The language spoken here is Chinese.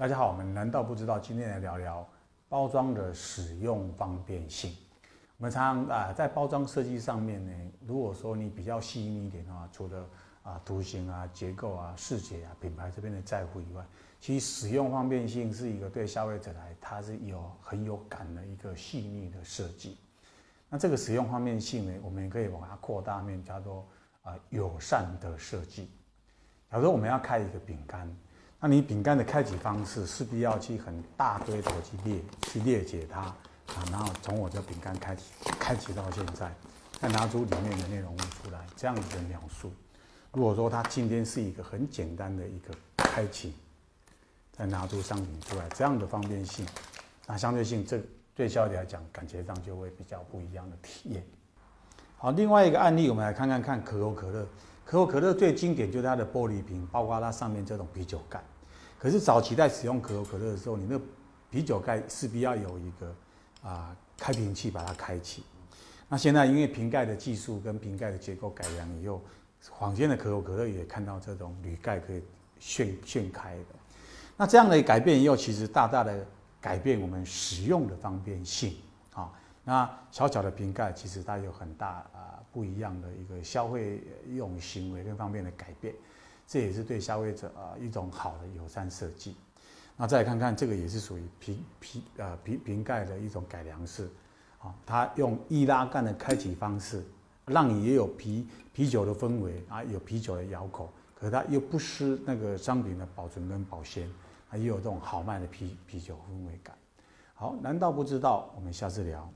大家好，我们难道不知道？今天来聊聊包装的使用方便性。我们常常啊，在包装设计上面呢，如果说你比较细腻一点的话，除了啊图形啊、结构啊、视觉啊、品牌这边的在乎以外，其实使用方便性是一个对消费者来，它是有很有感的一个细腻的设计。那这个使用方便性呢，我们也可以把它扩大面，叫做啊友善的设计。假如说我们要开一个饼干，那你饼干的开启方式势必要去很大堆的去列去列解它。啊，然后从我的饼干开启，开启到现在，再拿出里面的内容物出来，这样子的描述。如果说它今天是一个很简单的一个开启，再拿出商品出来，这样的方便性，那相对性，这对消费来讲，感觉上就会比较不一样的体验。好，另外一个案例，我们来看看看可口可乐。可口可乐最经典就是它的玻璃瓶，包括它上面这种啤酒盖。可是早期在使用可口可乐的时候，你那啤酒盖势必要有一个。啊，开瓶器把它开启。那现在因为瓶盖的技术跟瓶盖的结构改良以后，坊间的可口可乐也看到这种铝盖可以旋旋开的。那这样的改变以后，其实大大的改变我们使用的方便性。那小小的瓶盖其实它有很大啊不一样的一个消费用行为跟方面的改变，这也是对消费者啊一种好的友善设计。那再看看这个也是属于瓶瓶呃瓶瓶盖的一种改良式，啊，它用易拉罐的开启方式，让你也有啤啤酒的氛围啊，有啤酒的咬口，可是它又不失那个商品的保存跟保鲜，啊，也有这种豪迈的啤啤酒氛围感。好，难道不知道？我们下次聊。